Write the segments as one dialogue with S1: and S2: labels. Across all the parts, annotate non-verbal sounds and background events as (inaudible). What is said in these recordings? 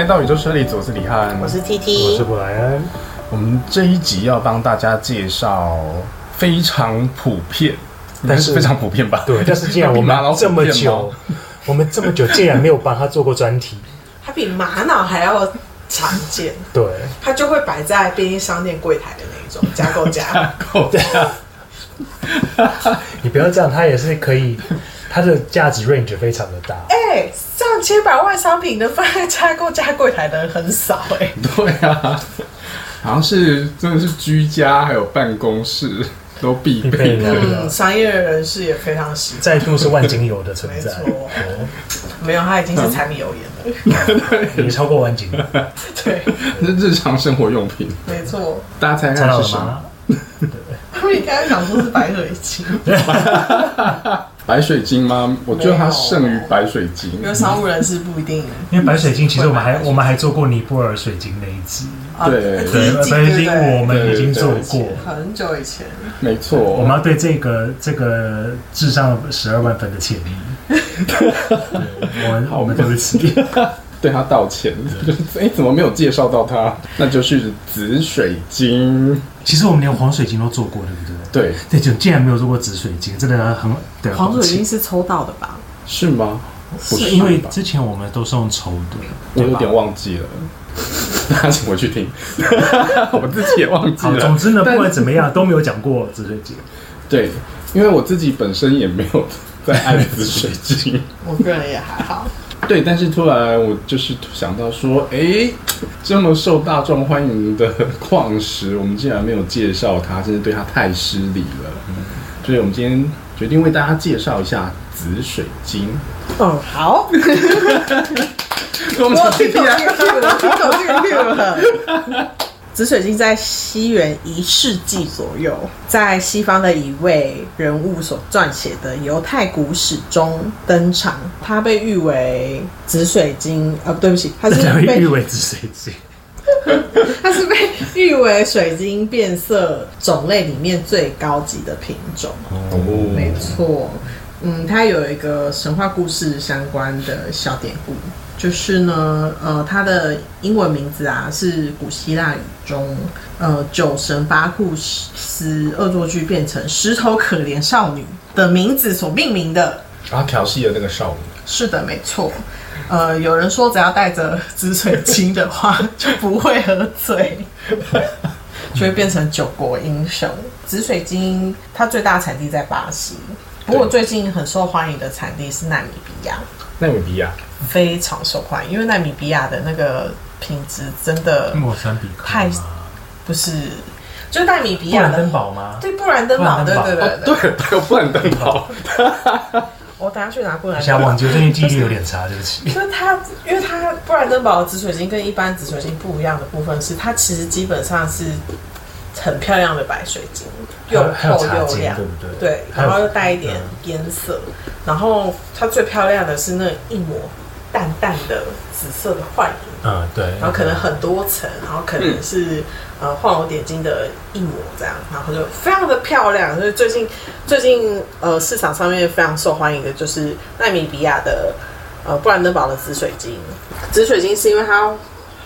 S1: 迎来到宇宙车里，我是李翰，
S2: 我是
S3: T
S2: T，我
S3: 是布莱。恩，
S1: 我们这一集要帮大家介绍非常普遍，
S3: 但是
S1: 非常普遍吧？
S3: 对，但是既然 (laughs) 我们这么久，我们这么久竟然没有帮他做过专题，
S2: 它比玛瑙还要常见，
S3: 对，
S2: 它就会摆在便利商店柜台的那一种加购价。(laughs)
S1: 够价，(laughs)
S3: 你不要这样，它也是可以，它的价值 range 非常的大，
S2: 哎、上千百万商品能放在加购加柜台的人很少哎、(laughs)
S1: 对啊，好像是真的是居家还有办公室都必备
S3: 的
S1: 的。
S2: 嗯，商业人士也非常喜欢。
S3: 再度是万金油的存在，
S2: 没错
S3: 哦
S2: 没有，它已经是柴米油盐了。(laughs)
S3: 也超过万金，(laughs)
S2: 对，
S1: 是日常生活用品，
S2: 没错。
S1: 大家猜
S3: 猜
S1: 是什么？
S3: 吗？
S2: 他们应该想说是白水晶，
S1: 白水晶吗？我觉得它胜于白水晶
S2: 因。为商务人士不一定。
S3: 因为白水晶其实我们还我们还做过尼泊尔水晶那一集，
S2: 啊
S1: 对
S3: 白水晶我们已经做
S1: 对
S3: 过，
S2: 很久以前，
S1: 没错，
S3: 我们要对这个这个智商十二万分的歉意，(laughs) 对我们我们对不起。(laughs) (laughs)
S1: 对他道歉，(laughs) 就是哎、怎么没有介绍到他？那就是紫水晶，
S3: 其实我们连黄水晶都做过，对不对？
S1: 对，
S3: 对，就竟然没有做过紫水晶，真的很对
S2: 黄水晶是抽到的吧？
S1: 是吗？不
S3: 是因为之前我们都是用抽的，
S1: 我有点忘记了，(laughs) 大家请回去听，(laughs) 我自己也忘记，了。
S3: 总之呢，不管怎么样都没有讲过紫水晶。
S1: 对，因为我自己本身也没有在爱紫水晶。
S2: 我个人也还好。
S1: 对，但是突然我就是想到说，哎，这么受大众欢迎的矿石，我们竟然没有介绍它，真是对它太失礼了。所以我们今天决定为大家介绍一下紫水晶。
S2: 嗯，好。(laughs)
S1: 我们
S2: 我听懂
S1: 从这
S2: 这个 Q 了，听懂这个 Q 了。紫水晶在西元一世纪左右，在西方的一位人物所撰写的犹太古史中登场。它被誉为紫水晶，呃，不对不起，它是被
S3: 誉为紫水晶。(laughs)
S2: 它是被誉为水晶变色种类里面最高级的品种。
S1: 哦
S2: 没错，嗯，它有一个神话故事相关的小典故，就是呢，呃，它的英文名字啊是古希腊语中，呃，酒神巴库斯恶作剧变成石头可怜少女的名字所命名的。
S1: 然后调戏了那个少女。
S2: 是的，没错。呃，有人说只要带着紫水晶的话，(laughs) 就不会喝醉，就会变成九国英雄。紫水晶它最大产地在巴西，不过最近很受欢迎的产地是纳米比亚，
S1: 纳米比亚，
S2: 非常受欢迎，因为纳米比亚的那个品质真的
S3: 莫桑比克
S2: 太不是，就纳米比
S3: 布兰
S2: 亚的
S3: 登堡吗？
S2: 对布兰登堡，对
S3: 布兰登堡
S2: 对对对，
S1: 对，还有布兰登堡。(laughs)
S2: 我等下去拿布兰
S3: 一下
S2: 登堡
S3: 忘记，我最近记忆力有点差，对不起。
S2: 就是它，因为它布兰登堡的紫水晶跟一般紫水晶不一样的部分是，它其实基本上是很漂亮的白水晶，又厚，又亮
S3: 对，不对？
S2: 对，然后又带一点颜色，然后它最漂亮的是那一抹淡淡的紫色的幻影，
S3: 嗯，对。
S2: 然后可能很多层，然后可能是、呃晃龙点睛的一抹这样，然后就非常的漂亮。所以最近最近呃市场上面非常受欢迎的就是纳米比亚的呃布兰登堡的紫水晶。紫水晶是因为它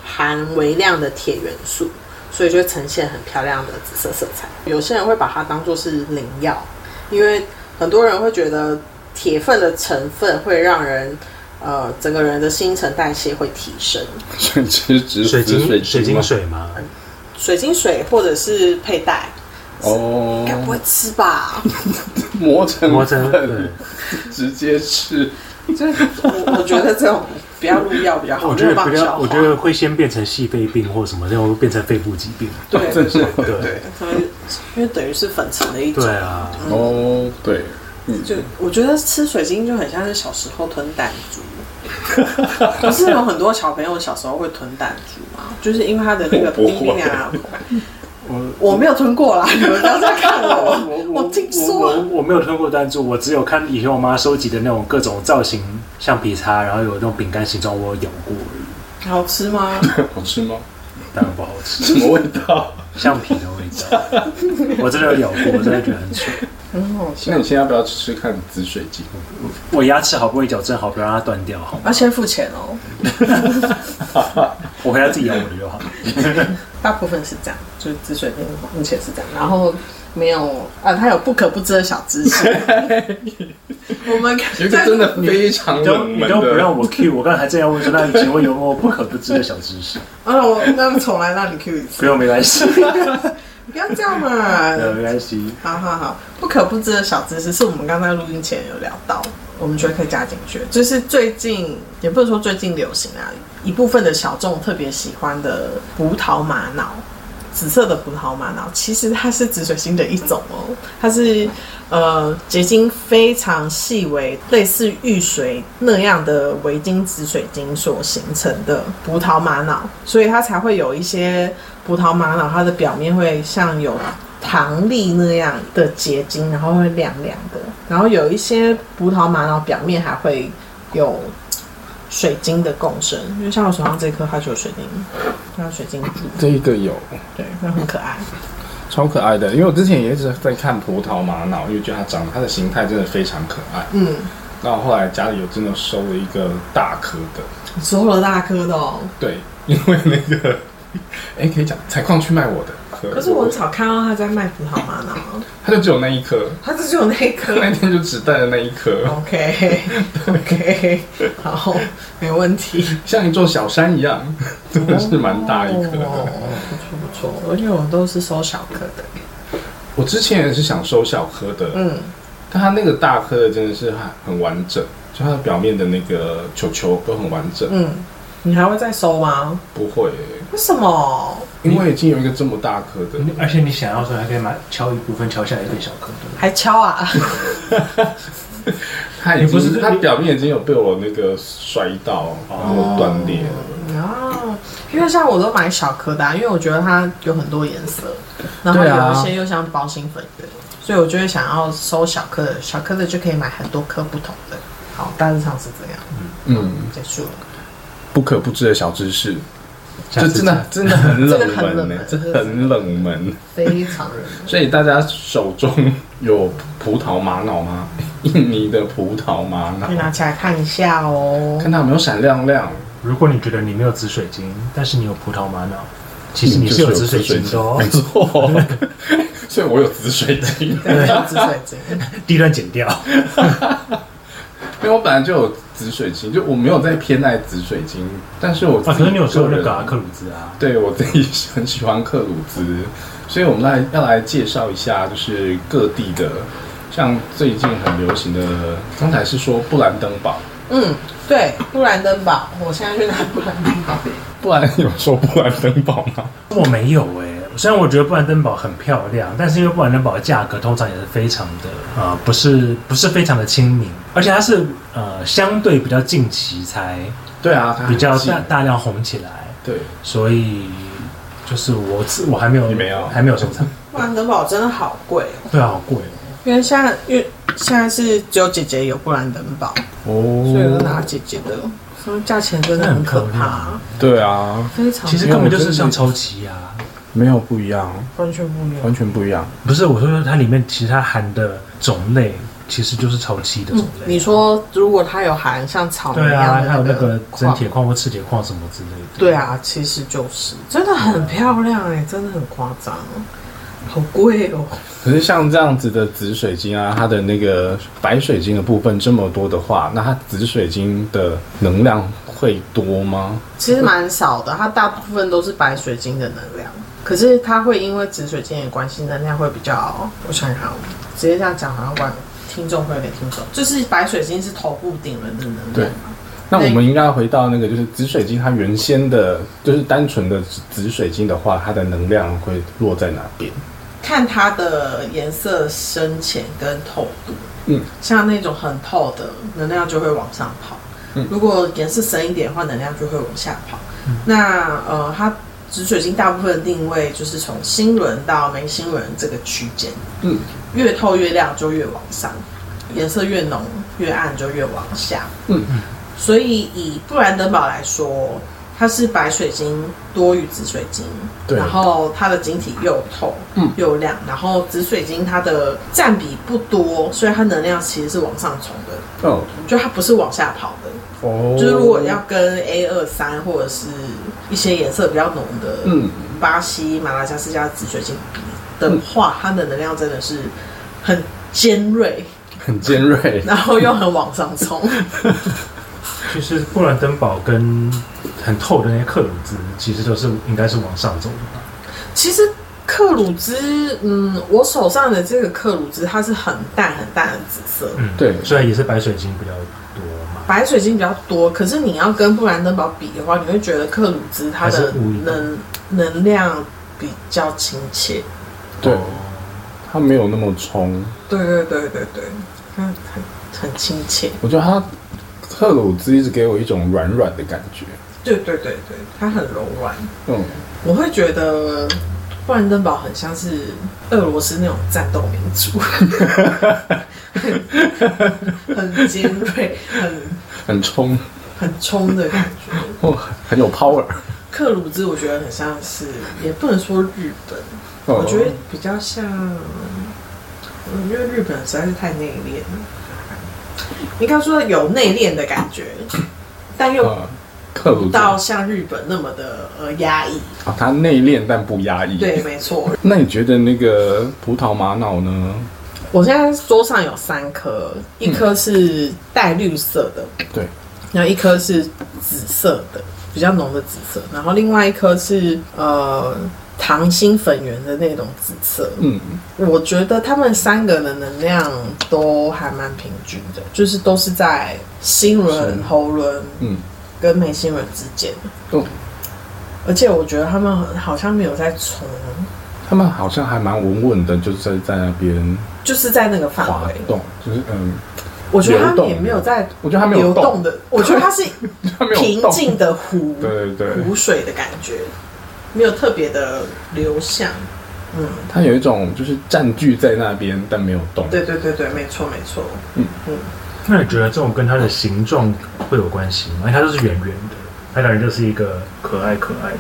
S2: 含微量的铁元素，所以就会呈现很漂亮的紫色色彩。有些人会把它当做是灵药，因为很多人会觉得铁粉的成分会让人。呃，整个人的新陈代谢会提升，
S1: 所以其实只
S3: 水
S1: 是紫水
S3: 晶水晶？水吗？
S2: 水晶水或者是佩戴，
S1: 哦
S2: 应该不会吃吧？(laughs)
S1: 磨成
S3: 磨成
S1: 粉，直接吃。
S2: 就 (laughs) 我我觉得这种不要入药比较好，
S3: 我觉得比较，我觉得会先变成细肺病或什么，然后变成肺部疾病。
S2: 对
S1: 真是
S3: 对
S2: 对，可能因为等于是粉尘的一种
S3: 对。啊，
S1: 哦，对，
S2: 就我觉得吃水晶就很像是小时候吞胆珠，不是有很多小朋友小时候会吞弹珠吗？就是因为他的那个冰冰凉凉的口感。
S3: 我
S2: 我没有吞过啦，你们不要再看我，我听
S3: 我
S2: 说
S3: 我我没有吞过弹珠，我只有看以前我妈收集的那种各种造型橡皮擦，然后有那种饼干形状，我有咬过而已，
S2: 好吃吗？(laughs)
S1: 好吃吗？
S3: 当然不好吃，
S1: 什么味道？
S3: 橡皮的味道。我真的有咬过，我真的觉得很蠢。
S2: 很好笑
S1: 那。你现在要不要吃吃看紫水晶？
S3: 我牙齿好不容易矫正好，不要让它断掉，好吗？
S2: 要先付钱哦。(laughs)
S3: 我回家自己咬我的就好。
S2: 大部分是这样，就是紫水晶目前是这样，然后没有啊，它有不可不知的小知识。(laughs) 我们
S1: 有一个真的非常
S3: 你都不让，我 Q，我刚才还正要问说，那你请问有没有不可不知的小知识？
S2: 啊，(laughs) 我那从来让你 Q 一次，
S3: 不用，没关系，
S2: 不要这样嘛。
S3: 呃，没关系。
S2: 好好好，不可不知的小知识是我们刚才录音前有聊到，我们觉得可以加进去。就是最近也不能说最近流行啊，一部分的小众特别喜欢的葡萄玛瑙，紫色的葡萄玛瑙，其实它是紫水晶的一种哦，它是呃结晶非常细微，类似玉髓那样的微晶紫水晶所形成的葡萄玛瑙，所以它才会有一些葡萄玛瑙，它的表面会像有糖粒那样的结晶，然后会亮亮的，然后有一些葡萄玛瑙表面还会有水晶的共生，因为像我手上这颗，它就有水晶，它有水晶珠，
S1: 这一个有。
S2: 对，那很可爱。
S1: 超可爱的，因为我之前也一直在看葡萄玛瑙，因为觉得它长它的形态真的非常可爱。
S2: 嗯，
S1: 那我后来家里有真的收了一个大颗的，
S2: 收了大颗的哦。
S1: 对，因为那个，(laughs) 哎，可以讲采矿去卖我的颗，
S2: 可是我很少看到他在卖葡萄玛瑙，
S1: 他就只有那一颗，
S2: 他只有那一颗。
S1: 那天就只带了那一颗，(laughs)
S2: OK (laughs) OK，好，没问题。(laughs)
S1: 像一座小山一样，真的是蛮大一颗的。
S2: 哦，不错不错，而且我都是收小颗的。
S1: 我之前也是想收小颗的，
S2: 嗯，
S1: 但他那个大颗的真的是很很完整，就它的表面的那个球球都很完整，
S2: 嗯，你还会再收吗？
S1: 不会，
S2: 为什么？
S1: 因为已经有一个这么大颗的，
S3: 而且你想要的时候还可以买敲一部分，敲下来变小颗的。
S2: 还敲啊？(laughs)
S1: 它已
S3: 你不是
S1: 经它表面已经有被我那个摔到，然后断裂了。
S2: 啊，因为像我都买小颗的、啊，因为我觉得它有很多颜色，然后有一些又像包心粉的，所以我就会想要收小颗的，小颗的就可以买很多颗不同的。好，大致上是这样。
S1: 嗯，
S2: 结束了。
S1: 不可不知的小知识，这
S3: 下次
S1: 真的真的很冷门呢
S2: 很冷门，
S1: 这很冷门。
S2: 非常冷门。
S1: 所以大家手中有葡萄玛瑙吗？(laughs) 印尼的葡萄玛
S2: 可以拿，起来看一下哦。
S1: 看它有没有闪亮亮。
S3: 如果你觉得你没有紫水晶，但是你有葡萄玛瑙，其实你是有紫水晶的哦
S1: 没。错。(laughs) 所以我有紫水晶，
S2: 对，紫水晶。(laughs)
S3: 第一段剪掉。
S1: 因为我本来就有紫水晶，就我没有在偏爱紫水晶，但是我自
S3: 啊，
S1: 己
S3: 可是你有说那个啊克鲁兹啊，
S1: 对我自己很喜欢克鲁兹，所以我们来要来介绍一下，就是各地的，像最近很流行的，刚才是说布兰登堡，
S2: 嗯，对，布兰登堡，我现在去拿布兰登堡。(laughs)
S1: 布兰有说布兰登堡吗？
S3: 我没有哎、虽然我觉得布兰登堡很漂亮，但是因为布兰登堡的价格通常也是非常的呃，不是不是非常的亲民，而且它是呃相对比较近期才
S1: 对啊，
S3: 比较大大量红起来，
S1: 对，
S3: 所以就是我自我还没有
S1: 你没有。
S3: 还没有收藏，(laughs)
S2: 布兰登堡真的好贵哦，
S3: 对啊，好贵。哦。
S2: 因为现在因为现在是只有姐姐有布兰登堡哦，所以我就拿姐姐的，所以价钱真的很可怕，
S1: 对啊，
S2: 非常
S3: 其实根本就是像抽漆啊，
S1: 没有不一样，
S2: 完全不一样。
S1: 完全不一样。
S3: 不是我说它里面其实它含的种类其实就是抽漆的种类。
S2: 你说如果它有含像草莓
S3: 对啊，
S2: 一样的
S3: 还有那个真
S2: 矿
S3: 铁矿或赤铁矿什么之类的。
S2: 对啊，其实就是真的很漂亮哎、真的很夸张，好贵哦。
S1: 可是像这样子的紫水晶啊，它的那个白水晶的部分这么多的话，那它紫水晶的能量会多吗？
S2: 其实蛮少的，它大部分都是白水晶的能量，可是它会因为紫水晶的关系，能量会比较，我想想看，直接这样讲好像观听众会有点听不懂，就是白水晶是头部顶轮的能量嘛，
S1: 那我们应该要回到那个，就是紫水晶，它原先的，就是单纯的紫水晶的话，它的能量会落在哪边？
S2: 看它的颜色深浅跟透度，
S1: 嗯，
S2: 像那种很透的能量就会往上跑，
S1: 嗯。
S2: 如果颜色深一点的话，能量就会往下跑。那呃，它紫水晶大部分定位就是从星轮到没星轮这个区间，
S1: 嗯，
S2: 越透越亮就越往上，颜色越浓越暗就越往下。
S1: 嗯。
S2: 所以以布兰登堡来说，它是白水晶多于紫水晶，
S1: 对。
S2: 然后它的晶体又透，
S1: 嗯。
S2: 又亮，然后紫水晶它的占比不多，所以它能量其实是往上冲的，
S1: 哦。
S2: 就它不是往下跑的。
S1: 哦，
S2: 就是如果要跟 A 二三或者是一些颜色比较浓的，
S1: 嗯
S2: 巴西、马达加斯加紫水晶比的话，它的能量真的是很尖锐，(laughs)
S1: 很尖锐，
S2: 然后又很往上冲。(laughs)
S3: 其实布兰登堡跟很透的那些克鲁兹，其实都是应该是往上走的吧？
S2: 其实克鲁兹，嗯，我手上的这个克鲁兹，它是很淡很淡的紫色，
S3: 嗯，
S1: 对
S3: 虽然也是白水晶比较多嘛。
S2: 白水晶比较多。可是你要跟布兰登堡比的话，你会觉得克鲁兹它的能能量比较亲切。
S1: 对
S3: 哦
S1: 它没有那么冲。
S2: 对对对对对，它很很亲切。
S1: 我觉得它克鲁兹一直给我一种软软的感觉。
S2: 对对对对，它很柔软。
S1: 嗯，
S2: 我会觉得布兰登堡很像是俄罗斯那种战斗民族，(laughs) 很尖锐、很
S1: 很冲，
S2: 很冲的感觉。
S1: 哦，很有 power。
S2: 克鲁兹我觉得很像是，也不能说日本，
S1: 哦。
S2: 我觉得比较像，我觉得日本实在是太内敛了，应该说有内敛的感觉，但又
S1: 呃，克鲁
S2: 不到像日本那么的呃压抑。
S1: 啊，它内敛但不压抑。
S2: 对，，没错。(laughs)
S1: 那你觉得那个葡萄玛瑙呢？
S2: 我现在桌上有三颗，一颗是带绿色的，
S1: 对，
S2: 然后一颗是紫色的，比较浓的紫色，然后另外一颗是呃糖心粉圆的那种紫色。
S1: 嗯，
S2: 我觉得他们三个的能量都还蛮平均的，就是都是在心轮、喉轮
S1: 嗯，
S2: 跟眉心轮之间。
S1: 哦，
S2: 而且我觉得他们好像没有在冲，
S1: 他们好像还蛮稳稳的，就是在那边
S2: 就是在那个范围。
S1: 动，就是嗯，
S2: 我觉得他们也没有在
S1: 我觉得他没有动
S2: 流动的，我觉得它是
S1: 它没有
S2: 平
S1: 动
S2: 静的湖，(laughs)
S1: 对对对，
S2: 湖水的感觉，没有特别的流向。嗯，
S1: 它有一种就是占据在那边但没有动。
S2: 对对对对，没错没错。
S1: 嗯
S2: 嗯，
S3: 那你觉得这种跟它的形状会有关系吗？因为它都是圆圆的，它感觉就是一个可爱可爱的。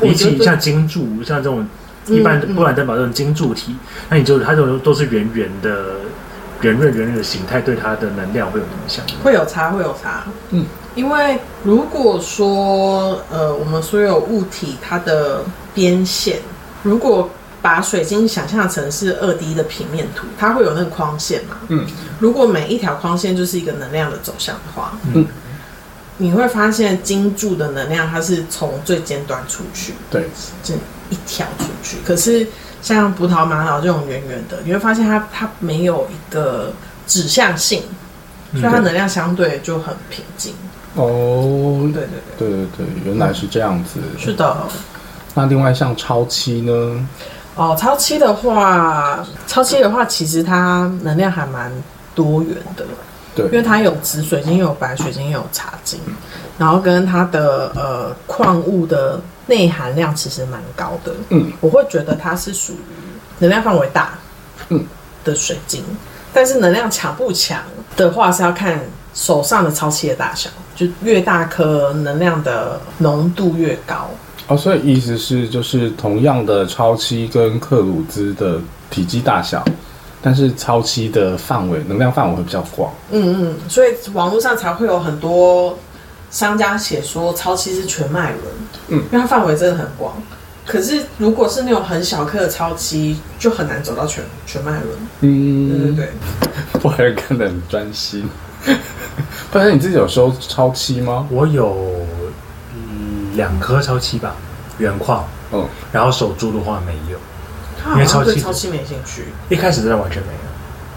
S3: 比起像金柱，像这种一般布兰登堡这种金柱体，那你就它这种都是圆圆的、圆润圆润的形态，对它的能量会有影响？
S2: 会有差，会有差。
S1: 嗯，
S2: 因为如果说呃，我们所有物体它的边线，如果把水晶想象成是二 D 的平面图，它会有那个框线嘛？
S1: 嗯，
S2: 如果每一条框线就是一个能量的走向的话，
S1: 嗯，
S2: 你会发现金柱的能量它是从最尖端出去，
S1: 对，
S2: 这一条出去。可是像葡萄玛瑙这种圆圆的，你会发现它它没有一个指向性，所以它能量相对就很平静。
S1: 哦，
S2: 对对对，
S1: 对对对，原来是这样子。
S2: 是的。
S1: 那另外像超七呢？
S2: 哦，超七的话，超七的话，其实它能量还蛮多元的，对因为，它有紫水晶，又有白水晶，又有茶晶，然后跟它的呃矿物的内含量其实蛮高的。
S1: 嗯，
S2: 我会觉得它是属于能量范围大，
S1: 嗯
S2: 的水晶，但是能量强不强的话是要看手上的超七的大小，就越大颗能量的浓度越高。
S1: 哦，所以意思是就是同样的超期跟克鲁兹的体积大小，但是超期的范围能量范围会比较广。
S2: 嗯嗯，所以网络上才会有很多商家写说超期是全麦轮，
S1: 嗯
S2: 因为它范围真的很广。可是如果是那种很小颗的超期，就很难走到全全麦轮。
S1: 嗯，
S2: 对对对，(laughs)
S1: 我还是看得很专心。(laughs) 不然你自己有收超期吗？
S3: 我有嗯两颗超七吧，原矿，
S1: 嗯，
S3: 然后手珠的话没有，
S2: 他好像
S3: 因为超七
S2: 对超七没兴趣，
S3: 一开始真的完全没有。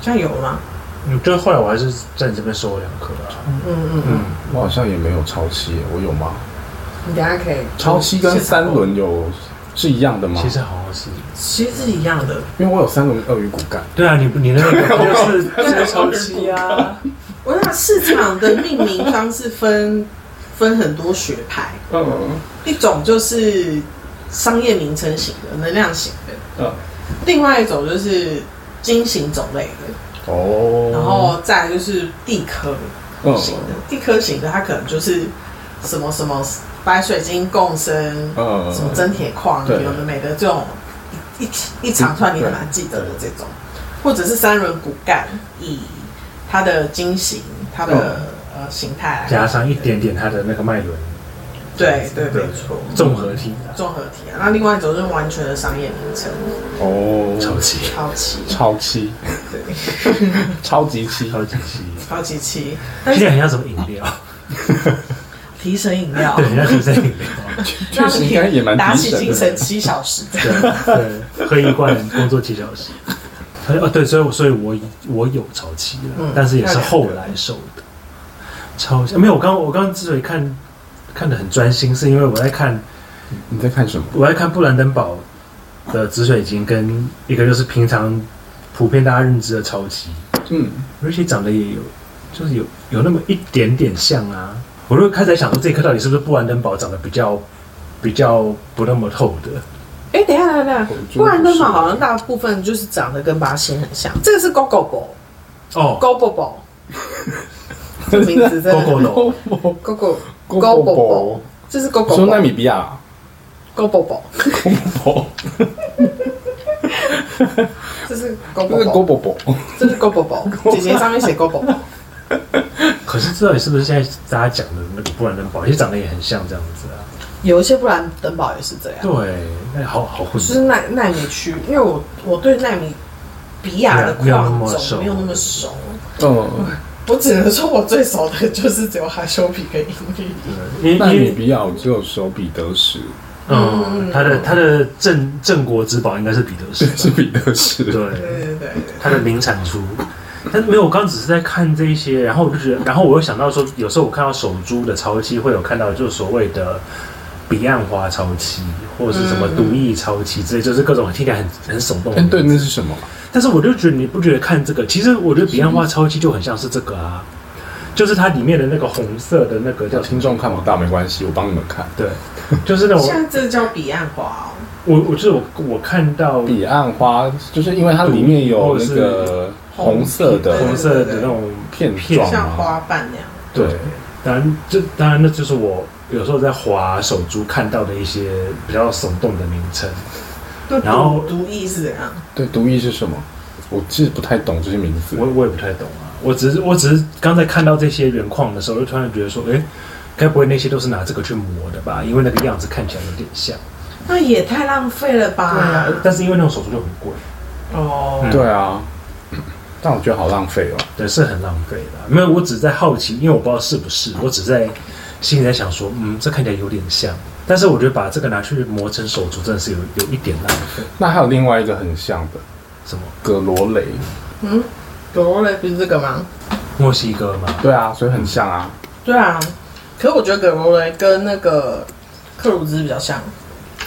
S2: 现在有了吗？
S3: 嗯，就是后来我还是在你这边收了两颗啊。
S2: 嗯嗯嗯，
S3: 嗯，
S1: 我好像也没有超期耶，我有吗？
S2: 你等一下可以
S1: 超期跟三轮有是一样的吗？
S3: 其实好像是。
S2: 其实是一样的。
S1: 因为我有三轮鳄鱼骨干。
S3: 对啊，你你那个 (laughs) 就是 (laughs) 就是超期啊。
S2: 我想市场的命名方式分分很多学派，
S1: 嗯。
S2: 一种就是商业名称型的、能量型的，
S1: 嗯。
S2: 另外一种就是金型种类的，
S1: 哦，
S2: 然后再来就是地科
S1: 嗯
S2: 型的。地科型的它可能就是什么什么白水晶共生，
S1: 嗯。
S2: 什么真铁矿，有的没的这种一一一长串你很难记得的这种，或者是三轮骨干，以它的金型、它的、呃形态来
S3: 加上一点点它的那个脉轮。
S2: 对对
S3: 对
S2: 没错，
S3: 综合体，
S2: 综合体啊。那另外一种是完全的商业名称，
S1: 哦，
S3: 超级。
S2: 超期，
S1: 超期，
S2: 对，
S1: 超级期，
S3: 超级期，
S2: 超级期，但是
S3: 听起来很像什么饮料，
S2: 提神饮料，
S3: 对，很像提神饮料，(laughs)
S1: 确实应该也蛮
S2: 打起
S1: 提神的。
S2: 精神七小时。这样。
S3: 对对，喝一罐工作七小时。哦，对，所以我所以我我有潮期了，
S2: 嗯
S3: 但是也是后来瘦的。超像没有，我刚我刚刚之所以看看的很专心，是因为我在看
S1: 你在看什么？
S3: 我在看布兰登堡的紫水晶，跟一个就是平常普遍大家认知的超级，
S1: 嗯，
S3: 而且长得也有，就是有有那么一点点像啊。我就开始在想说，这一颗到底是不是布兰登堡长得比较比较不那么透的？
S2: 哎，等一下，等一下，布兰登堡好像大部分就是长得跟八仙很像，这个是 Go Go Bo
S3: 哦
S2: Go Bo Bo，这名字真的。
S3: Go Go
S2: Go
S1: Bo
S2: Bo
S1: Bo
S2: Bo，这是
S1: 我
S2: Go
S1: 说纳米比亚。
S2: Go Bo Bo，这是 Go
S1: 这是 Go
S2: Bo，Bo
S1: Bo，
S2: 这是 Go Bo Bo，姐姐上面写 Go Bo Bo，
S3: 可是这到底是不是现在大家讲的那个布兰登堡，其实长得也很像这样子啊？
S2: 有一些布兰登堡也是这样。
S3: 对，那好好混。
S2: 就是奈奈米区，因为我我对奈米比亚的矿种没有那么熟，
S1: 嗯，
S2: 我只能说我最熟的就是只有哈修比跟英利。
S3: 因
S1: 纳
S3: 为因为
S1: 米比亚我只有手彼得石，
S3: 嗯，他的他的镇镇国之宝应该是彼得石吧，(laughs)
S1: 是彼得石，
S3: 对，
S2: 对对对对，
S3: 它的零产出。但是没有，我刚刚只是在看这一些，然后我就觉得，然后我又想到说，有时候我看到手珠的超期，会有看到就是所谓的彼岸花超期，或者是什么
S2: 嗯
S3: 毒液潮期之类，就是各种听起来很很耸动。
S1: 对，那是什么？
S3: 但是我就觉得你不觉得看这个，其实我觉得彼岸花超期就很像是这个啊，就是它里面的那个红色的那个叫
S1: 听众看不到没关系，我帮你们看。
S3: 对，就是那种
S2: 现在这叫彼岸花哦。
S3: 我我就是我我看到
S1: 彼岸花就是因为它里面有那个红色的
S3: 红色的那种
S1: 片
S3: 片，
S2: 像花瓣那样。
S3: 对，当然这当然那就是我有时候在滑手珠看到的一些比较耸动的名称。
S2: 那
S3: 然后
S2: 毒毒液是怎样？
S1: 对，毒液是什么？我其实不太懂这些名字。
S3: 我我也不太懂啊，我只是我只是刚才看到这些原矿的时候，就突然觉得说，哎，该不会那些都是拿这个去磨的吧？因为那个样子看起来有点像。
S2: 那也太浪费了吧？
S3: 对啊，但是因为那种手术就很贵，
S2: 哦，
S3: 嗯
S1: 对啊，(coughs) 但我觉得好浪费哦。
S3: 对，是很浪费的。没有，我只是在好奇，因为我不知道是不是，我只是在心里在想说，嗯，这看起来有点像。但是我觉得把这个拿去磨成手足，真的是有有一点浪费。
S1: 那还有另外一个很像的
S3: 什么？
S1: 葛罗雷，
S2: 嗯，葛罗雷不是这个吗？
S3: 墨西哥吗？
S1: 对啊，所以很像啊。
S2: 对啊，可是我觉得葛罗雷跟那个克鲁兹比较像，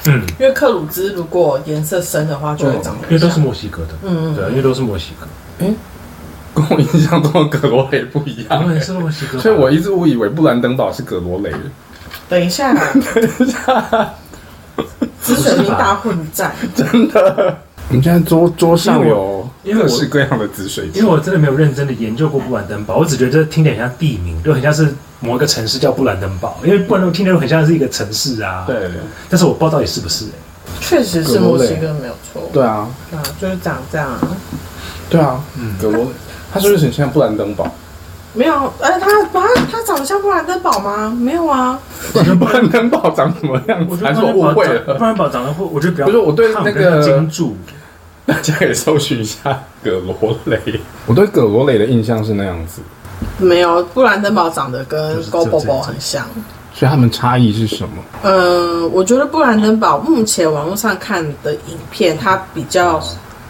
S3: 嗯，
S2: 因为克鲁兹如果颜色深的话，就会长得
S3: 因为都是墨西哥的，
S2: 嗯
S3: 对啊，因为都是墨西哥，
S1: 跟我印象中的葛罗雷不一样。
S3: 也是墨西哥，
S1: 所以我一直误以为布兰登堡是葛罗雷。(laughs)
S2: 等一下，紫水晶大混战，
S1: 我们现在桌桌上有
S3: 因为我
S1: 各式各样的紫水晶，
S3: 因为我真的没有认真的研究过布兰登堡，我只觉得这听起来很像地名，就很像是某一个城市叫布兰登堡，因为布兰登堡听起来很像是一个城市啊。，
S1: 对。
S3: 但是我不知道到底是不是、欸。
S2: 确实是墨西哥没有错。
S1: 对啊，
S2: 啊，就是长这样啊。
S1: 对啊，
S3: 嗯。
S1: 格罗，它是不是很像布兰登堡？
S2: 没有，哎，他他他长得像布兰登堡吗？没有啊。
S1: 布兰登堡长什么样子？
S3: 我觉得
S1: 还是我误会了
S3: 布
S1: 了？
S3: 兰堡长得会，我觉得比较
S1: 不是我对那个
S3: 看比较精注，
S1: 大家可以搜寻一下葛罗雷。我对葛罗雷的印象是那样子，
S2: 没有，布兰登堡长得跟
S3: 就是
S2: Go Bo Bo 很像。
S1: 所以他们差异是什么？
S2: 嗯，我觉得布兰登堡目前网络上看的影片，它比较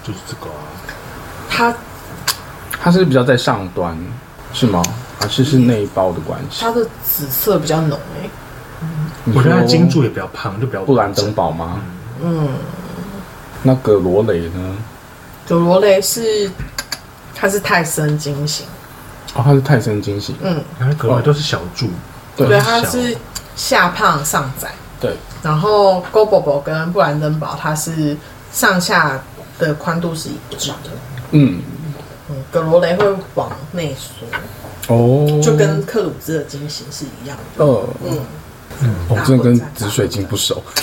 S3: 就是这个、啊。
S2: 它
S1: 它是比较在上端，是吗？还是是那一包的关系
S2: 它？的紫色比较浓诶、
S1: 你
S3: 我觉得它金柱也比较胖，就比较
S1: 布兰登堡吗？
S2: 嗯，
S1: 那葛罗雷呢？
S2: 葛罗雷是它是泰森金型，
S1: 哦，它是泰森金型，
S2: 嗯，
S3: 然后格外都是小柱，
S1: 对
S2: 对，它
S3: 小
S2: 是下胖上窄。
S1: 对，
S2: 然后 Go Bo Bo 跟布兰登堡它是上下的宽度是一致的。
S1: 嗯，
S2: 嗯，葛罗雷会往内缩，
S1: 哦，
S2: 就跟克鲁兹的金型是一样的。
S1: 呃，
S2: 嗯，
S1: 我真的跟紫水晶不熟，(laughs)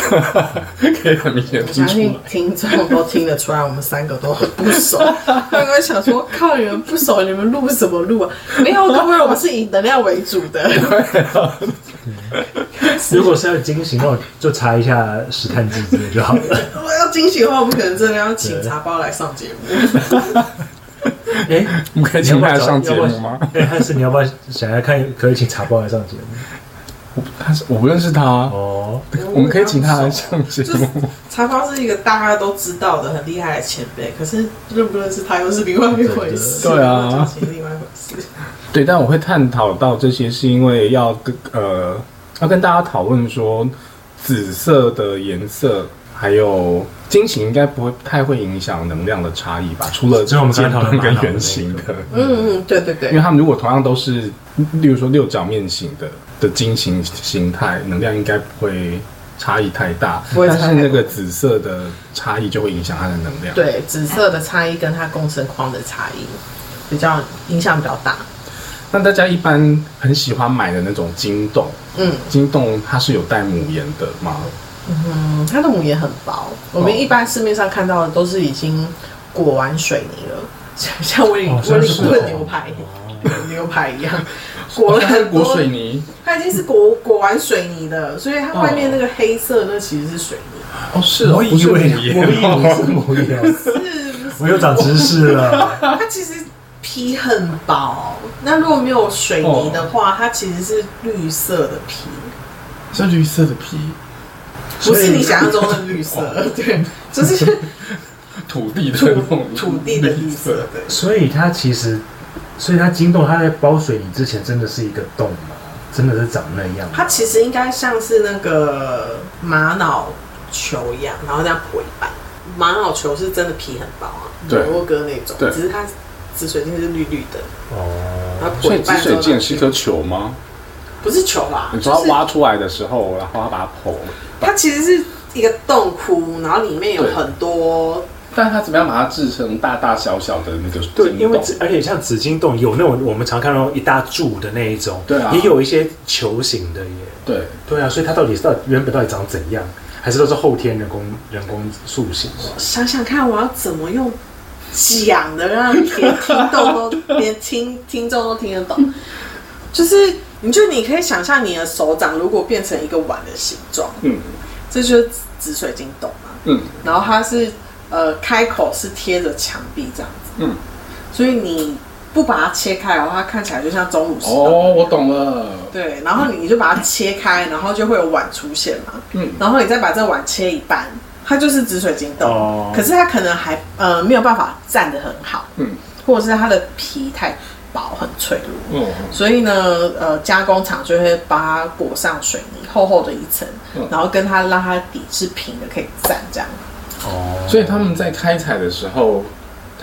S1: 可以很明显
S2: 我相信
S1: 听出来。
S2: 听众都听得出来，我们三个都很不熟。他们会想说：“靠，你们不熟，你们录什么录啊？”没有，各位，我们是以能量为主的。
S3: 如果是要惊喜，那我就查一下实看字之类就好了。(laughs)
S2: 如果要惊喜的话，我们可能真的要请茶包来上节目。
S3: 哎，
S1: 我们可以请他来上节目吗？
S3: 哎，汉斯，你要不要想要看？可以请茶包来上节目
S1: 我他是我不认识他，
S3: 哦。
S1: 我们可以请他来上节目。
S2: 茶包是一个大家都知道的很厉害的前辈，可是认不认识他又是另外一回事。
S1: 对啊
S2: 是另外一回事。
S1: 对，但我会探讨到这些，是因为要跟呃要跟大家讨论说，紫色的颜色还有金型应该不会太会影响能量的差异吧？除了
S3: 只有我们刚
S1: 尖
S3: 才讨论
S1: 跟圆形的，
S2: 嗯嗯，对对对，
S1: 因为他们如果同样都是，例如说六角面型的的金型形态，能量应该不会差异太大，
S2: 不会差太多
S1: 但是那个紫色的差异就会影响它的能量。
S2: 对紫色的差异跟它共生框的差异比较影响比较大。
S1: 那大家一般很喜欢买的那种晶洞，
S2: 嗯
S1: 晶洞它是有带母岩的吗？
S2: 嗯，它的母也很薄，我们一般市面上看到的都是已经裹完水泥了，像 (laughs) 像威灵
S3: 哦
S2: 威灵
S3: 像是哦
S2: 顿牛排牛排一样，(laughs) 裹了
S1: 裹
S2: 很多
S1: 水泥。
S2: 它已经是裹裹完水泥的，所以它外面那个黑色那其实是水泥，
S1: 哦，是哦，
S3: 我以
S1: 不是母
S3: 为
S1: 你
S3: 我以为是 (laughs) 母岩，
S2: 是不是？
S3: 我又长知识了。
S2: 它其实皮很薄，那如果没有水泥的话，它其实是绿色的皮，
S1: 是绿色的皮，
S2: 不是你想象中的绿色，(laughs) 对，就是
S1: 土地的那种
S2: 土地的绿色，对。
S3: 所以它其实，所以它金洞它在包水泥之前真的是一个洞吗？真的是长那样？
S2: 它其实应该像是那个玛瑙球一样，然后这样剖一半。玛瑙球是真的皮很薄啊，
S1: 对
S2: 摩洛哥那种，
S1: 对
S2: 只是它紫水晶是绿绿的，
S3: 哦，
S2: 它剖一
S1: 所以紫水晶是一颗球吗？
S2: 不是球啦，
S1: 你说它挖出来的时候，然后它把它剖，
S2: 它其实是一个洞窟，然后里面有很多
S1: 但是它怎么样把它制成大大小小的那个
S3: 对，因为而且像紫金洞有那种我们常看到一大柱的那一种，
S1: 对啊
S3: 也有一些球形的耶。
S1: 对，
S3: 对啊，所以它到底是到底原本到底长怎样，还是都是后天人工人工塑形？
S2: 想想看，我要怎么用讲的让连听众都 (laughs) 连听听众都听得懂？就是，你就你可以想象你的手掌如果变成一个碗的形状，
S1: 嗯
S2: 这就是紫紫水晶洞嘛。
S1: 嗯
S2: 然后它是呃开口是贴着墙壁这样子，
S1: 嗯，
S2: 所以你不把它切开的话，它看起来就像钟乳石洞。
S1: 哦，我懂了，
S2: 对，然后你你就把它切开，然后就会有碗出现嘛。
S1: 嗯
S2: 然后你再把这碗切一半，它就是紫水晶洞。
S3: 哦
S2: 可是它可能还呃没有办法站得很好，
S1: 嗯
S2: 或者是它的皮太薄很脆弱，
S1: 嗯，
S2: 所以呢，呃，加工厂就会把它裹上水泥厚厚的一层，
S1: 嗯
S2: 然后跟它让它底是平的，可以站这样。
S3: 哦，
S1: 所以他们在开采的时候，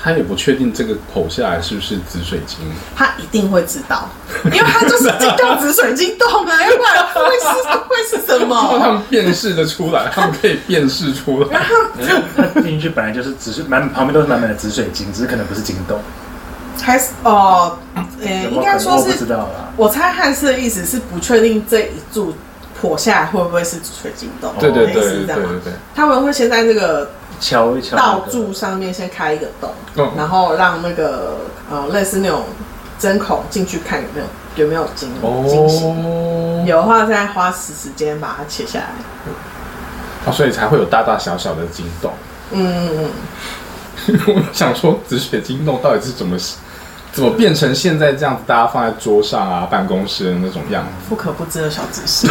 S1: 他也不确定这个口下来是不是紫水晶。
S2: 他一定会知道，因为他就是金洞紫水晶洞啊，要不然会是会是什
S1: 然后他
S2: 么？(laughs)
S1: 们辨识的出来，他们可以辨识出来。(laughs)
S3: 他进去本来就是紫水满旁边都是满满的紫水晶，只是可能不是金洞。
S2: 还是哦，呃，(coughs) 应该说
S3: 我不知
S2: 是。我猜汉斯的意思是不确定这一柱破下来会不会是紫水晶洞，
S1: 对对对对对
S2: 他们会先在这个
S3: 敲一敲那个
S2: 道柱上面先开一个洞，
S1: 嗯
S2: 然后让那个呃类似那种针孔进去看有没有有没有晶晶型，
S1: 哦，
S2: 有的话再花时时间把它切下来。
S1: 哦，所以才会有大大小小的晶洞。
S2: 嗯嗯嗯，(laughs)
S1: 我想说，紫水晶洞到底是怎么怎么变成现在这样子，大家放在桌上啊、办公室的那种样子？
S2: 不可不知的小知识。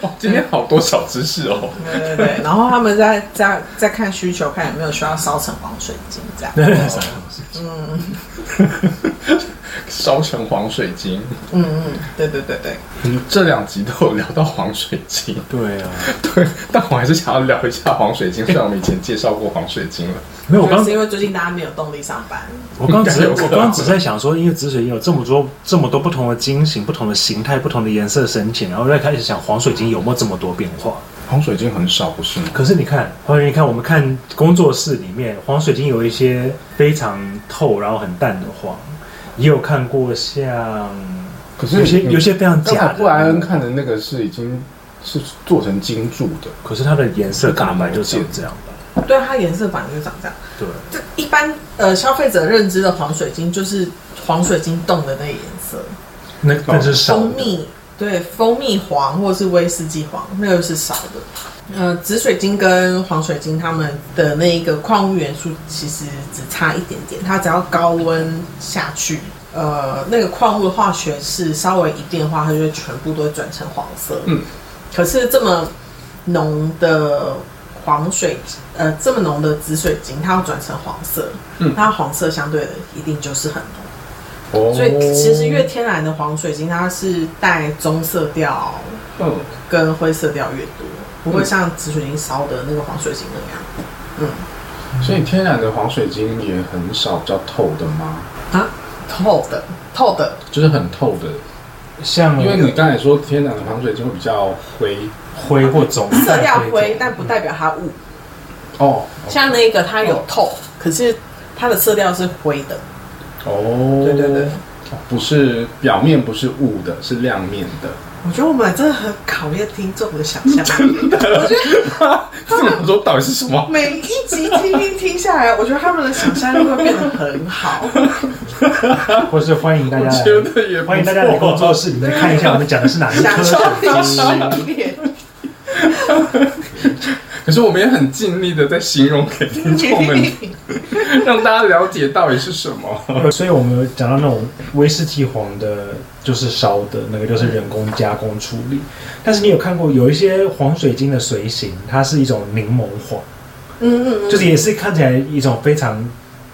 S1: 哦，今天好多小知识哦。
S2: 对对对，然后他们在在在看需求，看有没有需要烧成黄水晶这样。(laughs)
S3: 嗯，(laughs)
S1: 烧成黄水晶，
S2: 嗯嗯，对对对对。
S1: 嗯，这两集都有聊到黄水晶，
S3: 对啊，
S1: 对，但我还是想要聊一下黄水晶，虽然我们以前介绍过黄水晶了。
S3: 没有，我刚
S2: 是因为最近大家没有动力上班。
S3: 我刚只我刚只在想说，因为紫水晶有这么多这么多不同的晶型、不同的形态、不同的颜色深浅，然后再开始想黄水晶有没有这么多变化。
S1: 黄水晶很少，不是吗？
S3: 可是你看，黄水晶，你看我们看工作室里面，黄水晶有一些非常透，然后很淡的黄，也有看过像
S1: 可是
S3: 有些有些非常假
S1: 布莱恩，看的那个是已经是做成金柱的，
S3: 可是它的颜色大白就长这样吧？
S2: 对，它颜色本来就长这样。
S3: 对，
S2: 这一般呃消费者认知的黄水晶就是黄水晶冻的那个颜色，
S3: 那那是，
S2: 蜂蜜对蜂蜜黄或是威士忌黄，那个是少的。呃，紫水晶跟黄水晶它们的那一个矿物元素其实只差一点点，它只要高温下去，呃，那个矿物的化学式稍微一变化，它就会全部都会转成黄色。
S1: 嗯，
S2: 可是这么浓的黄水，呃，这么浓的紫水晶，它要转成黄色，
S1: 嗯
S2: 它黄色相对的一定就是很浓。
S1: 哦
S2: 所以其实越天然的黄水晶，它是带棕色调
S1: 嗯，
S2: 跟灰色调越多，不会像紫水晶烧的那个黄水晶那样。嗯，
S1: 所以天然的黄水晶也很少比较透的吗？
S2: 啊，透的，透的，
S1: 就是很透的，
S3: 像
S1: 因为你刚才说天然的黄水晶会比较灰
S3: 灰或棕
S2: 色调灰，但不代表它雾。
S1: 哦，
S2: 像那个它有透，可是它的色调是灰的。
S1: 哦，
S2: 对对对，
S1: 哦不是表面不是雾的，是亮面的。
S2: 我觉得我们真的很考验听众的想象 (laughs) 力。我觉得
S1: 这么说到底是什么？
S2: 每一集听听听下来，我觉得他们的想象力会变得很好。(laughs)
S3: 或是欢迎大家来
S1: 觉得也
S3: 欢迎大家来工作室里面看一下我们讲的是哪一颗
S2: 享受
S3: 水晶。
S2: 系列，
S1: 可是我们也很尽力的在形容给听众们，(laughs) 让大家了解到底是什么。(laughs)
S3: 所以我们有讲到那种威士忌黄的，就是烧的那个，就是人工加工处理。但是你有看过有一些黄水晶的随形，它是一种柠檬黄，
S2: 嗯嗯嗯，
S3: 就是也是看起来一种非常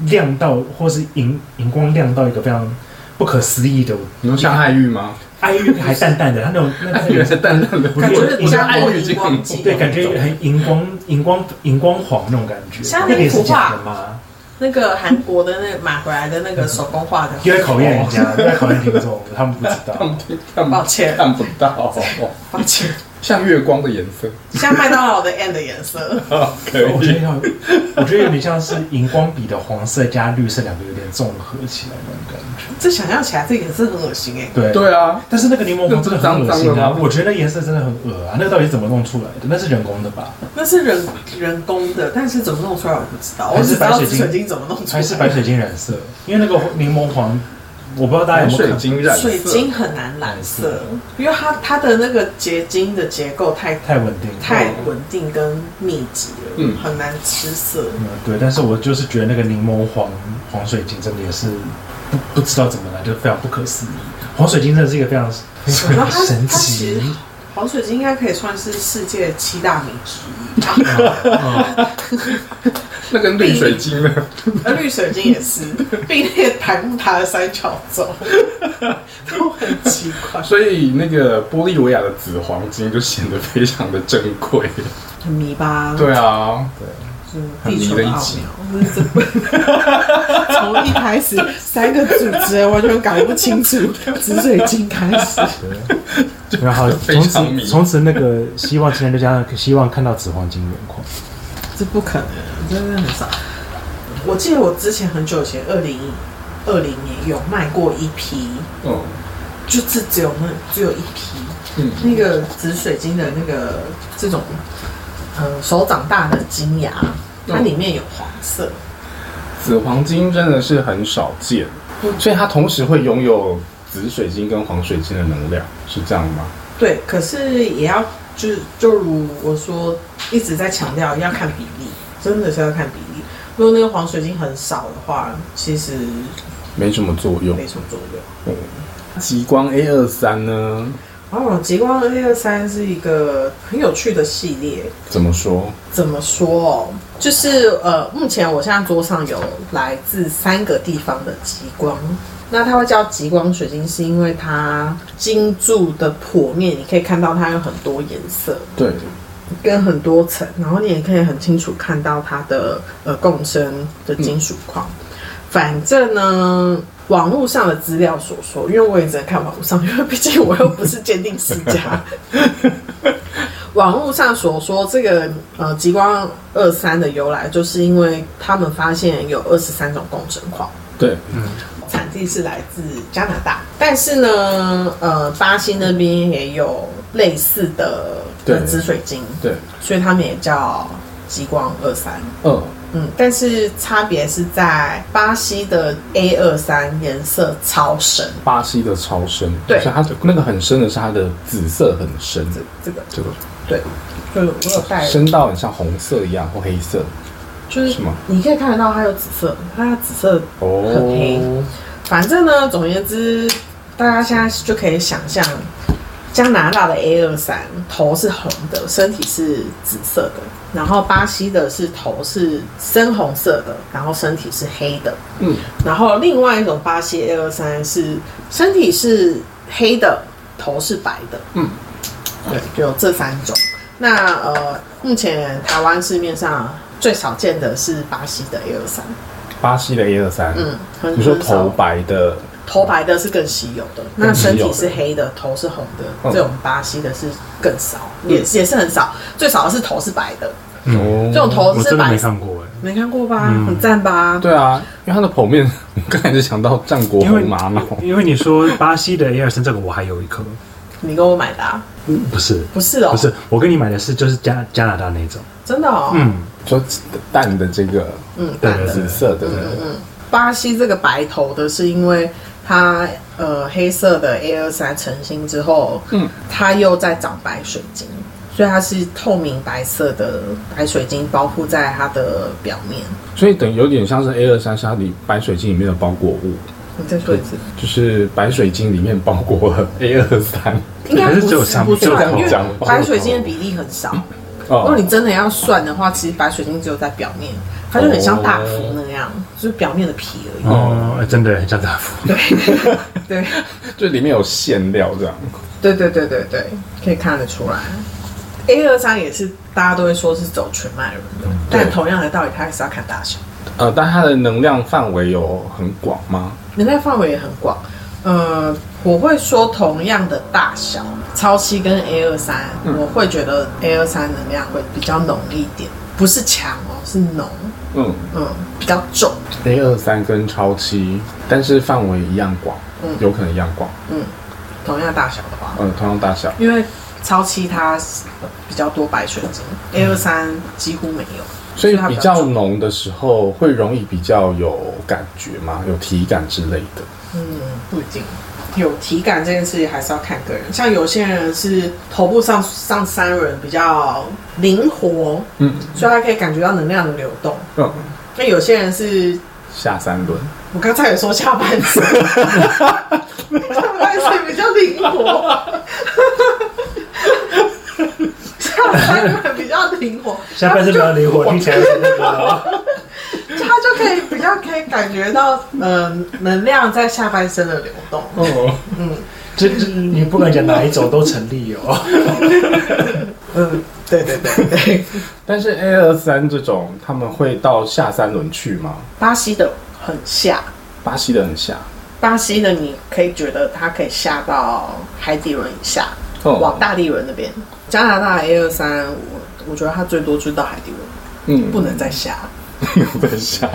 S3: 亮到，或是荧荧光亮到一个非常不可思议的
S1: 你说像爱玉吗？
S3: 爱玉还淡淡的，它那种那
S1: 爱玉是淡淡的，
S3: 感觉
S1: 我觉得爱玉已经很
S3: 对，感觉很荧光荧光荧光黄那种感觉，
S2: 像那
S3: 那个也是
S2: 幅画
S3: 假的吗？
S2: 那个韩国的那个买回来的那个手工画的，
S3: 又在考验人家，(laughs) 又在考验听众，他们不知道。
S1: 他们听看
S2: 抱歉
S1: 看不到，
S2: 抱歉，
S1: 像月光的颜色。
S2: 像麦当劳的 N 的颜色。
S1: 可
S3: 我觉得我觉得有点像是荧光笔的黄色加绿色两个有点综合起来那种感觉。
S2: 这想象起来，这颜色很恶心哎。
S3: 对，
S1: 对啊，
S3: 但是那个柠檬黄真的很恶心啊！我觉得那颜色真的很恶啊！那个到底是怎么弄出来的？那是人工的吧？
S2: 那是人人工的，但是怎么弄出来我不知道，我
S3: 还
S2: 只知道
S3: 是白水晶
S2: 紫水晶怎么弄出来。
S3: 还是白水晶染色？因为那个柠檬黄，我不知道大家有没有
S1: 水
S3: 看
S1: 晶染色
S2: 水晶很难染色，因为它它的那个结晶的结构太
S3: 太稳定，
S2: 太稳定跟密集了，
S1: 嗯
S2: 很难吃色。
S3: 嗯，对，但是我就是觉得那个柠檬黄黄水晶真的也是不不知道怎么来，就非常不可思议。黄水晶真的是一个非常
S2: 非常
S3: 神奇
S2: 实，黄水晶应该可以算是世界七大名之一，
S3: 嗯 (laughs)
S1: 那跟绿水晶呢？
S2: 那绿水晶也是并列百慕达的三角洲，(laughs) 都很奇怪，
S1: 所以那个玻利维亚的紫黄金就显得非常的珍贵。
S2: 很迷吧？
S1: 对啊，
S2: 是地球的奥妙，这是 (laughs) 从一开始三个主持人完全搞不清楚紫水晶开始，(laughs)
S3: 然后从此从此那个希望情人就加上希望看到紫黄金原矿，
S2: 这不可能，真的很少。我记得我之前很久以前，二零二零年有卖过一批，
S1: 嗯
S2: 就是只有那只有一批
S1: 嗯，
S2: 那个紫水晶的那个这种，呃，手掌大的金牙，它里面有黄色。
S1: 紫黄金真的是很少见，所以它同时会拥有紫水晶跟黄水晶的能量，是这样吗？
S2: 对，可是也要就是就如我说一直在强调要看比例，真的是要看比例。如果那个黄水晶很少的话，其实
S1: 没什么作用。
S2: 没什么作用。
S1: 极光 A 二三呢？
S2: 哦，极光 A 二三是一个很有趣的系列。
S1: 怎么说？
S2: 怎么说哦？就是呃，目前我现在桌上有来自三个地方的极光。那它会叫极光水晶，是因为它金柱的剖面，你可以看到它有很多颜色
S1: 对，
S2: 跟很多层，然后你也可以很清楚看到它的呃共生的金属矿。反正呢，网络上的资料所说，因为我也只能看网络上，(laughs) 因为毕竟我又不是鉴定师家。网络上所说这个呃极光二三的由来，就是因为他们发现有二十三种共生矿，
S1: 对，嗯
S2: 产地是来自加拿大，但是呢，呃，巴西那边也有类似的
S1: 对。
S2: 紫水晶，
S1: 对，
S2: 所以他们也叫极光二三。
S1: 嗯，
S2: 嗯，但是差别是在巴西的 A 二三颜色超深，
S1: 巴西的超深，
S2: 对。
S1: 所以它的那个很深的是它的紫色很深，
S2: 这这个。
S1: 这个。
S2: 对，就是我有带，
S1: 深到很像红色一样或黑色。
S2: 就是
S1: 什么
S2: 你可以看得到它有紫色，它紫色
S1: 哦
S2: 很黑。反正呢，总而言之，大家现在就可以想象，加拿大的 A 二三头是红的，身体是紫色的，然后巴西的是头是深红色的，然后身体是黑的，
S1: 嗯，
S2: 然后另外一种巴西 A 二三是身体是黑的，头是白的，
S1: 嗯，
S2: 对，就这三种。那呃，目前台湾市面上最少见的是巴西的 A 二三，
S1: 巴西的 A 二三，
S2: 嗯，很
S1: 你说头白的，
S2: 头白的是更稀有的，那身体是黑的，头是红的，
S1: 嗯。
S2: 这种巴西的是更少，也也是很少，最少的是头是白的，
S1: 哦
S2: 这种头是
S3: 我真的没，看过哎，
S2: 没看过吧？
S3: 嗯。
S2: 很赞吧？
S1: 对啊，因为它的剖面，(laughs) 我刚才就想到战国红玛瑙，
S3: 因为你说巴西的 A 二三这个我还有一颗，
S2: 你跟我买的、啊？
S3: 不是。
S2: 不是哦，
S3: 不是，我跟你买的是就是加加拿大那种，
S2: 真的哦，
S3: 嗯，
S1: 说淡的这个
S2: 嗯，淡的。
S1: 紫色的，嗯。
S2: 巴西这个白头的是因为它呃黑色的 A 二三成型之后，
S1: 嗯，
S2: 它又在长白水晶，所以它是透明白色的白水晶包覆在它的表面。
S1: 所以等于有点像是 A 二三是它里白水晶里面的包裹物，
S2: 你再说一次，
S1: 就是白水晶里面包裹了 A 二三。
S2: 应该
S3: 是只有
S2: 白水晶的比例很少。如果
S1: 哦，
S2: 你真的要算的话，其实白水晶只有在表面，它就很像大福那样，就是表面的皮而已。
S3: 哦，哎真的很像大福，
S2: 对 (laughs) 对
S1: 就里面有馅料这样。
S2: 对对对对对，可以看得出来。A 二三也是大家都会说是走全麦轮的，但同样的道理，它还是要看大小，
S1: 呃，但它的能量范围有很广吗？
S2: 能量范围也很广。呃，我会说同样的大小，超七跟 A 二三，我会觉得 A 二三能量会比较浓一点，不是强哦，是浓，
S1: 嗯
S2: 嗯，比较重。
S1: ，A 二三跟超七，但是范围一样广，
S2: 嗯
S1: 有可能一样广。
S2: 嗯，同样大小的话，
S1: 嗯，同样大小。
S2: 因为超七它比较多白水晶，A 二三几乎没有，
S1: 所以
S2: 它
S1: 比较
S2: 重
S1: 浓的时候，会容易比较有感觉吗？有体感之类的。
S2: 嗯，不一定。有体感这件事情还是要看个人，像有些人是头部上上三轮比较灵活，
S1: 嗯。
S2: 所以他可以感觉到能量的流动。
S1: 嗯，
S2: 那有些人是
S1: 下三轮。
S2: 我刚才也说下半身，(laughs) 下半身比较灵活，下半身比较灵活，
S3: 下半身比较灵活，听起来是那个，
S2: 他就可以比较可以感觉到，嗯、能量在下半身的流动。
S1: 哦，
S2: 嗯
S3: 这这你不管讲哪一种都成立哦。
S2: 嗯，对对对对。
S1: 但是 A 二三这种，他们会到下三轮去吗？
S2: 巴西的很下，
S1: 巴西的很下。
S2: 巴西的你可以觉得它可以下到海底轮以下，
S1: 哦
S2: 往大地轮那边。加拿大 A 二三，我我觉得它最多就是到海底轮，
S1: 嗯，
S2: 不能再下，
S1: 再下，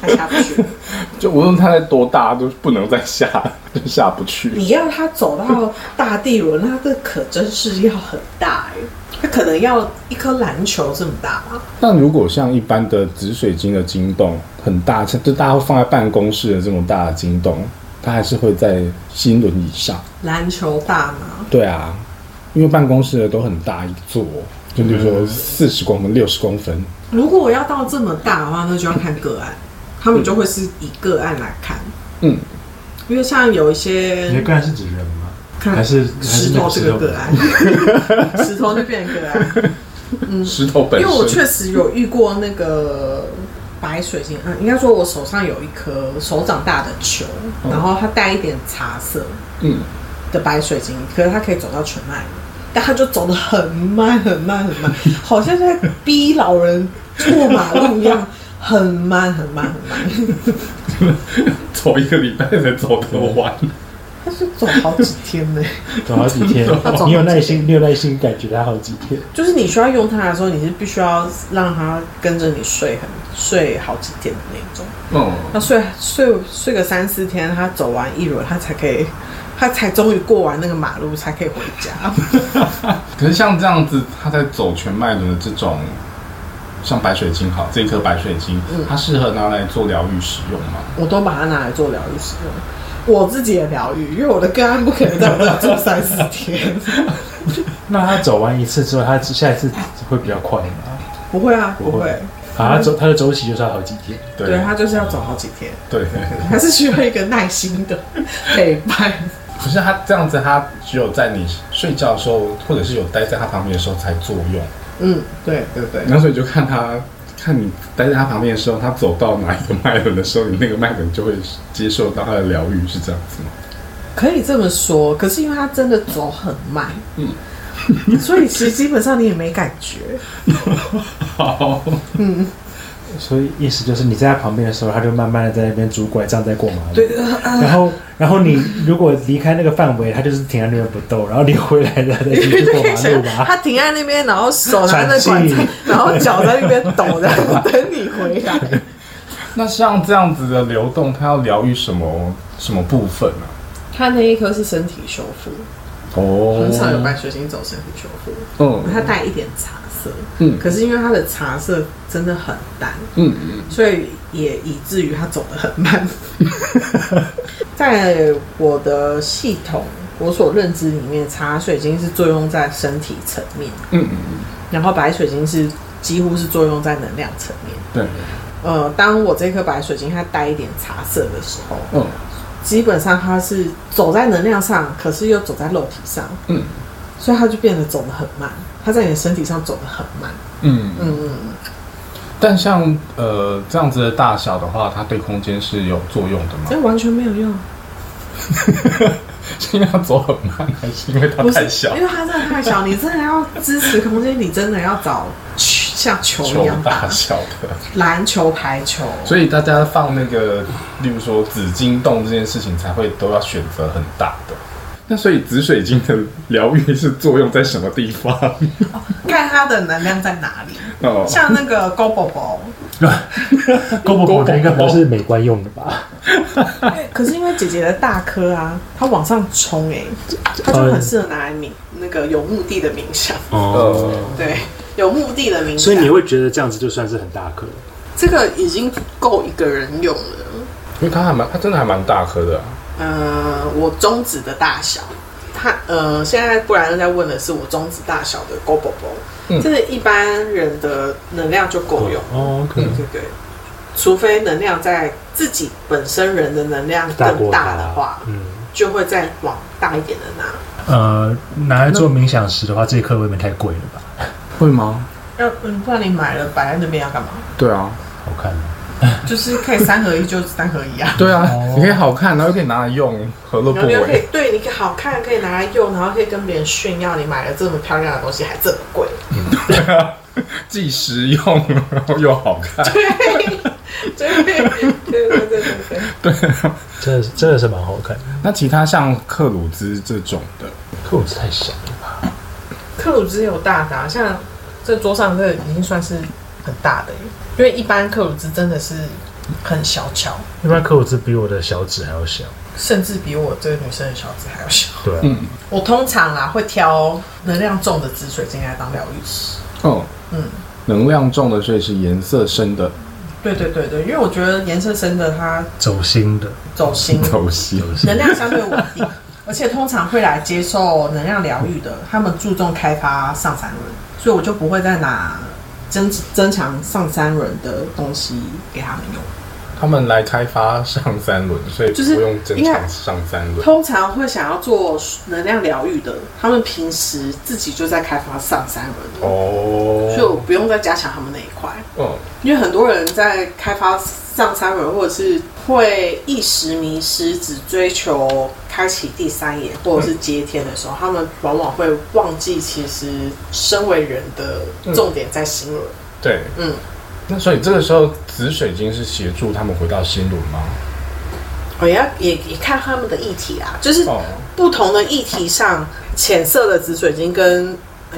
S2: 它下不去。(laughs)
S1: 就无论它在多大，都不能再下，(laughs) 就下不去。
S2: 你要它走到大地轮，那这可真是要很大哎、它可能要一颗篮球这么大吧？
S1: 但如果像一般的紫水晶的晶洞很大，像就大家会放在办公室的这种大的晶洞，它还是会在心轮以上。
S2: 篮球大吗？
S1: 对啊，因为办公室的都很大一座，就比如说四十公分、六十公分。
S2: 如果我要到这么大的话，那就要看个案，他们就会是以个案来看，
S1: 嗯，
S2: 因为像有一些
S3: 你
S2: 些
S3: 的个案是指人吗？
S2: 看
S3: 还是
S2: 石头这个个案，石头就变成个案。(laughs) 嗯。
S1: 石头本身，
S2: 因为我确实有遇过那个白水晶，嗯，应该说我手上有一颗手掌大的球，
S1: 哦。
S2: 然后它带一点茶色
S1: 嗯，
S2: 的白水晶，可是它可以走到全脉，但他就走得很慢很慢很慢，(laughs) 好像在逼老人过马路一样，很慢很慢很慢。(laughs)
S1: 走一个礼拜才走得完。
S2: 他是走好几天呢。
S3: 走好几天 (laughs)
S2: 他走好几，天
S3: 你有耐心，你有耐心感觉他好几天。
S2: 就是你需要用它的时候，你是必须要让它跟着你睡很睡好几天的那种。
S1: 嗯，
S2: 那睡睡睡个三四天，他走完一轮，他才可以，他才终于过完那个马路，才可以回家。(laughs)
S1: 可是像这样子，他在走全麦轮的这种，像白水晶好，这一颗白水晶，
S2: 嗯
S1: 它适合拿来做疗愈使用吗？
S2: 我都把它拿来做疗愈使用。我自己也疗愈，因为我的个案不可能在我这住三四天，(laughs)
S3: 那他走完一次之后，他下一次会比较快吗？
S2: 不会啊，不
S3: 会，啊，他走他的周期就是要好几天。
S2: 对他就是要走好几天，
S1: 对，
S2: 还是需要一个耐心的陪伴。
S1: 可是他这样子，他只有在你睡觉的时候，或者是有待在他旁边的时候才作用。
S2: 嗯，对对对，
S1: 然后所以就看他，看你待在他旁边的时候，他走到哪一个脉轮的时候，你那个脉轮就会接受到他的疗愈，是这样子吗？
S2: 可以这么说。可是因为他真的走很慢，
S1: 嗯
S2: 嗯，所以其实基本上你也没感觉。(laughs) (laughs)
S1: 好，
S2: 嗯，
S3: 所以意思就是你在他旁边的时候，他就慢慢的在那边拄拐杖在过马路。
S2: 对，呃
S3: 然后，然后你如果离开那个范围，他就是停在那边不动，然后你回来了再继续过马路吧。
S2: 他停在那边，然后手拿着拐杖，然后脚在那边抖，然后等你回来。(laughs)
S1: 那像这样子的流动，它要疗愈什么什么部分呢、
S2: 他那一颗是身体修复，
S1: 哦。
S2: 很少有白水晶走身体修复，
S1: 嗯
S2: 它带一点茶色，
S1: 嗯
S2: 可是因为它的茶色真的很淡，
S1: 嗯嗯，
S2: 所以也以至于它走得很慢。(laughs) 在我的系统，我所认知里面，茶水晶是作用在身体层面，
S1: 嗯嗯
S2: 然后白水晶是几乎是作用在能量层面。
S1: 对，
S2: 呃，当我这颗白水晶它带一点茶色的时候，
S1: 嗯
S2: 基本上它是走在能量上，可是又走在肉体上，
S1: 嗯
S2: 所以它就变得走得很慢。它在你的身体上走得很慢。
S1: 嗯
S2: 嗯嗯，
S1: 但像呃这样子的大小的话，它对空间是有作用的吗？
S2: 这完全没有用，(laughs)
S1: 是因为它走很慢，还是因为它太小
S2: 因？为它真的太小，你真的要支持空间，你真的要找像球一样大，
S1: 大小的，
S2: 篮球、排球。
S1: 所以大家放那个，例如说紫金洞这件事情，才会都要选择很大的。(laughs) 那所以紫水晶的疗愈是作用在什么地方？
S2: 看它的能量在哪里。
S1: 哦，
S2: 像那个 Go 宝宝，(laughs)
S3: 勾宝宝应该不是美观用的吧？(laughs)
S2: 可是因为姐姐的大颗啊，它往上冲哎、它就很适合拿来冥那个有目的的冥想。
S3: 哦，
S2: 对，有目的的冥想。
S3: 所以你会觉得这样子就算是很大颗。
S2: 这个已经够一个人用了。
S1: 因为它还蛮，它真的还蛮大颗的、啊。
S2: 呃，我中指的大小，他呃，现在布莱恩在问的是我中指大小的宝宝，
S1: 嗯
S2: 这是一般人的能量就够用。
S3: 哦
S2: 对对对，除非能量在自己本身人的能量更大的话，
S3: 嗯，
S2: 就会再往大一点的拿。
S3: 呃，拿来做冥想时的话，这一颗未免太贵了吧？
S1: 会吗？
S2: 要嗯，不然你买了摆在那边要干嘛？
S1: 对啊，
S3: 好看吗？(laughs)
S2: 就是可以三合一，就三合一啊。
S1: 对啊，
S3: 哦
S1: 你可以好看，然后又可以拿来用，何乐不
S2: 然后又可以
S1: 为？
S2: 对你可以好看，可以拿来用，然后可以跟别人炫耀你买了这么漂亮的东西，还这么贵。
S1: 对啊既实用，然后又好看。
S2: 对，对对对对对对。
S3: 真的是真的是蛮好看的。
S1: 那其他像克鲁兹这种的，
S3: 克鲁兹太小了吧？
S2: 克鲁兹有大的、啊，像这桌上这个已经算是很大的，因为一般克鲁兹真的是很小巧，
S3: 一般克鲁兹比我的小指还要小。
S2: 甚至比我这个女生的小指还要小。
S3: 对啊，
S1: 嗯，
S2: 我通常啊会挑能量重的紫水晶来当疗愈师。
S1: 哦，
S2: 嗯，
S1: 能量重的，所以是颜色深的，
S2: 对对对对，因为我觉得颜色深的它
S3: 走心的，
S2: 走心，
S1: 走心。
S2: 能量相对稳定，(laughs) 而且通常会来接受能量疗愈的，他们注重开发上三轮，所以我就不会再拿增增强上三轮的东西给他们用。
S1: 他们来开发上三轮，所以
S2: 就是
S1: 不用增强上三轮。
S2: 通常会想要做能量疗愈的，他们平时自己就在开发上三轮，
S1: 哦，
S2: 所以我不用再加强他们那一块。
S1: 嗯，
S2: 因为很多人在开发上三轮，或者是会一时迷失，只追求开启第三眼或者是接天的时候，他们往往会忘记，其实身为人的重点在心轮。
S1: 对。
S2: 嗯，
S1: 那所以这个时候紫水晶是协助他们回到心轮吗？
S2: 哦，也要也也看他们的议题啊，就是
S1: 哦，
S2: 不同的议题上，浅色的紫水晶跟呃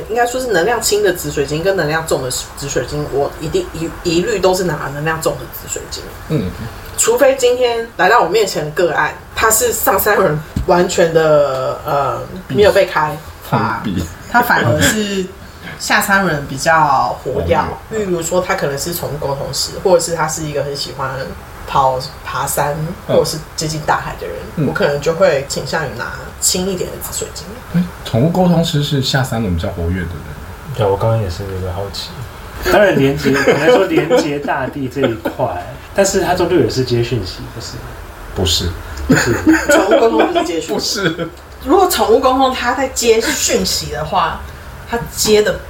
S2: 应该说是能量轻的紫水晶跟能量重的紫水晶，我一定一一律都是拿能量重的紫水晶。
S1: 嗯，
S2: 除非今天来到我面前的个案，他是上三轮完全的呃没有被开发他反而是下三轮比较活跃。例如说，他可能是宠物沟通师，或者是他是一个很喜欢跑爬山或者是接近大海的人，
S1: 嗯。
S2: 我可能就会倾向于拿轻一点的紫水晶。
S1: 哎宠物沟通师是下山轮比较活跃的人，
S3: 对，我刚刚也是有点好奇。当然，连接可能说连接大地这一块，但是它终究也是接讯息，不是？
S1: 不是？
S3: 不是，
S2: 宠物沟通不是接讯
S1: 不，是，
S2: 如果宠物沟通它在接讯息的话，它接的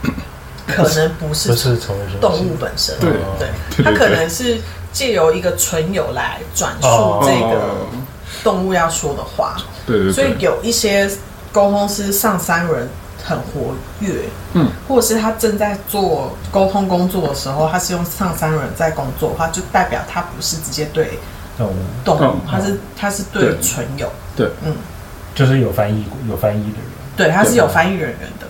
S2: 可能不是
S3: 不是宠物
S2: 动物本身，
S1: 对。
S2: 对，
S1: 对
S2: 他可能是借由一个纯友来转述
S3: 哦。
S2: 这个
S1: 哦。
S2: 动物要说的话。
S1: 对对对，
S2: 所以有一些沟通师上三人很活跃，
S1: 嗯，
S2: 或者是他正在做沟通工作的时候，他是用上三人在工作的话，就代表他不是直接对
S3: 动物。
S2: 动物，
S1: 嗯
S2: 他是他是对
S1: 对。
S2: 纯友，
S1: 对，
S2: 嗯，
S3: 就是有翻译有翻译的人。
S2: 对，他是有翻译人员的。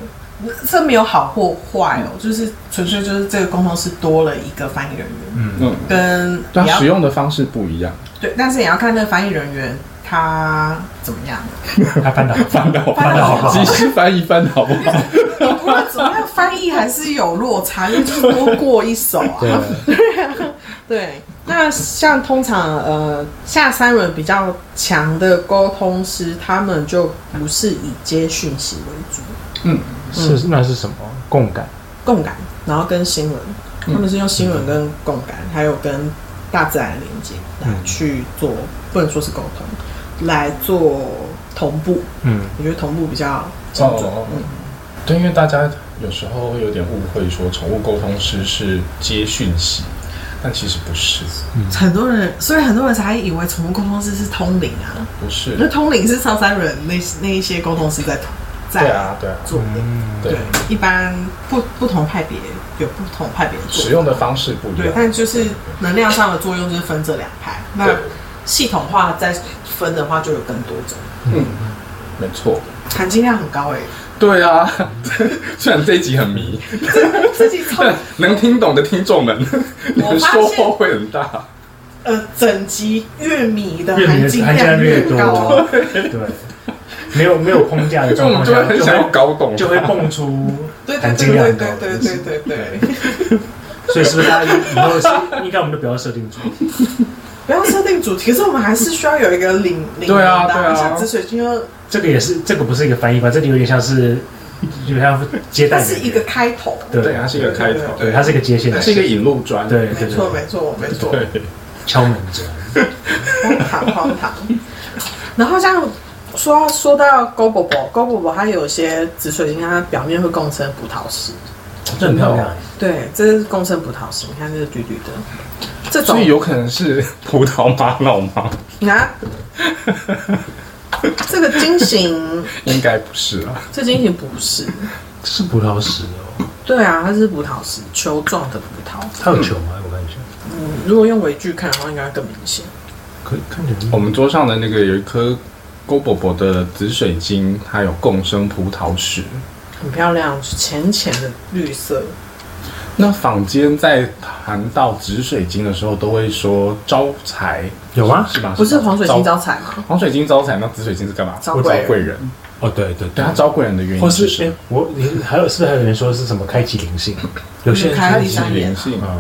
S2: 这没有好或坏哦，就是纯粹就是这个沟通师多了一个翻译人员，
S3: 嗯，
S1: 嗯，
S2: 跟
S1: 对使用的方式不一样，
S2: 对，但是也要看那个翻译人员他怎么样。(laughs)
S3: 他翻的好，
S1: 翻的好，
S2: 翻的好。不好
S1: 即时翻译翻的好。不好？
S2: 不管怎么样，翻译还是有落差，因为就是多过一手啊。
S3: 对，(laughs)
S2: 对，那像通常呃下三轮比较强的沟通师，他们就不是以接讯息为主，
S1: 嗯，
S3: 是那是什么？共感？
S2: 共感，然后跟新闻，他们是用新闻跟共感，还有跟大自然连接来
S3: 嗯
S2: 去做，不能说是沟通，来做同步。
S3: 嗯，
S2: 我觉得同步比较精准。
S1: 哦
S2: 嗯，
S1: 对，因为大家有时候会有点误会，说宠物沟通师是接讯息，但其实不是，
S2: 很多人，所以很多人才以为宠物沟通师是通灵啊。
S1: 不是，
S2: 那通灵是上三人那那一些沟通师在在
S1: 对啊，对啊，
S2: 做的。
S3: 嗯，
S1: 对。
S2: 对，一般不不同派别有不同派别的
S1: 使用的方式不一样
S2: 对
S1: 样，，
S2: 但就是能量上的作用就是分这两派。那，系统化再分的话，就有更多种，
S1: 嗯，没错，
S2: 含金量很高哎、
S1: 对啊，(laughs) 虽然这一集很迷，
S2: 自己超
S1: 但 (laughs) 能听懂的听众们，你们
S2: 我发现
S1: 收获会很大。
S2: 呃整集越迷的含金
S3: 含含金量
S2: 越
S3: 越
S2: 高。
S3: 多，，对，(laughs) 没有没有框架的状况下，(laughs) 就
S1: 很想要
S3: 会
S1: 搞懂，
S3: 就会蹦出 (laughs) 很高的
S2: 对对对对。
S3: 所以是不是大家以后是应该我们就不要设定主题？
S2: 不要设定主题，可是我们还是需要有一个领领
S1: 对啊对啊。
S2: 像紫水晶就
S3: 这个也是，这个不是一个翻译吧？这里有点像是，有点像接待
S2: 它是一个开头，
S3: 对。
S1: 对，它是一个开头，
S3: 对，它是一个接线的，
S1: 它是一个引路砖，
S3: 对对
S2: 没错
S3: 对，
S2: 没错没错，
S3: 敲门砖，
S2: 荒唐荒唐。然后像说说到高宝宝，高宝宝它有些紫水晶，它表面会共生葡萄石，
S3: 这很漂亮。
S2: 对，这是共生葡萄石，你看这个绿绿的，这种
S1: 所以有可能是葡萄玛瑙吗？
S2: 你看这个晶型，(laughs)
S1: 应该不是啊。
S2: 这晶型不是，
S3: 是葡萄石哦，
S2: 对啊，它是葡萄石，球状的葡萄。
S3: 它有球吗？我看一下，
S2: 嗯，如果用微距看的话，应该更明显。
S3: 可以看起来
S1: 我们桌上的那个有一颗勾伯伯的紫水晶，它有共生葡萄石。
S2: 很漂亮，是浅浅的绿色。
S1: 那坊间在谈到紫水晶的时候，都会说招财，
S3: 有吗
S1: 是吧？
S2: 不是黄水晶
S1: 招
S2: 招财吗？
S1: 黄水晶招财，那紫水晶是干嘛？会
S2: 招贵人
S1: 贵人。
S3: 哦，对对
S1: 对，它招贵人的原
S3: 或是哎
S1: 因是什么？，
S3: 我你还有是不是还有人说是什么开启灵性？(laughs) 有些人
S2: 开
S3: 开启
S1: 灵性
S3: 啊，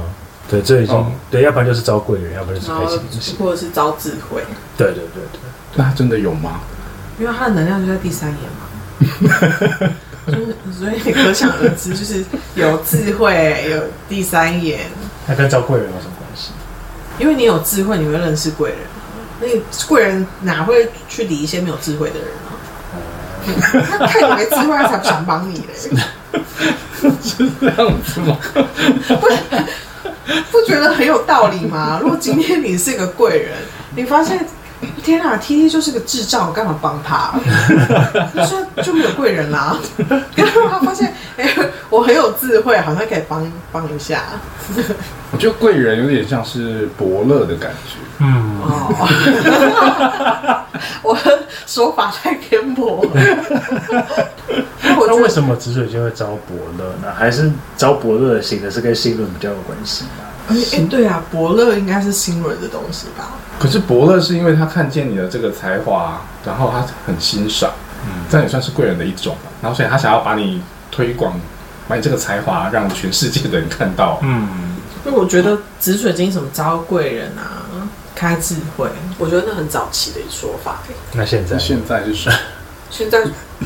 S3: 对，这已经
S1: 哦
S3: 对，要不然就是招贵人，要不然就是开启灵性。
S2: 或者是招智慧，
S3: 对对对对，
S1: 那它真的有吗？
S2: 因为他的能量就在第三眼嘛。就是，所以可想而知，就是有智慧，有第三眼。
S3: 那跟招贵人有什么关系？
S2: 因为你有智慧，你会认识贵人。那个贵人哪会去理一些没有智慧的人啊？(laughs) 他看你没智慧，他才不想帮你嘞。(laughs)
S1: 这样子吗？(laughs)
S2: 不不觉得很有道理吗？如果今天你是个贵人，你发现 (laughs) 天啊，T T 就是个智障，我干嘛帮他？(laughs) 他说就没有贵人啦。然后他发现，哎、我很有智慧，好像可以帮帮一下。
S1: 我觉得贵人有点像是伯乐的感觉。
S3: 嗯，
S2: 哦，(laughs) 我的说法太偏颇了。那
S3: 为什么紫水晶会招伯乐呢？还是招伯乐型的是跟星轮比较有关系吗？
S2: 对啊，伯乐应该是新人的东西吧？
S1: 可是伯乐是因为他看见你的这个才华，然后他很欣赏，
S3: 嗯，
S1: 这样也算是贵人的一种吧。然后所以他想要把你推广，把你这个才华让全世界的人看到。
S3: 嗯，
S2: 因为我觉得紫水晶什么招贵人啊，开智慧，我觉得那很早期的一说法、欸。
S3: 那现在
S1: 现在是说，
S2: 现在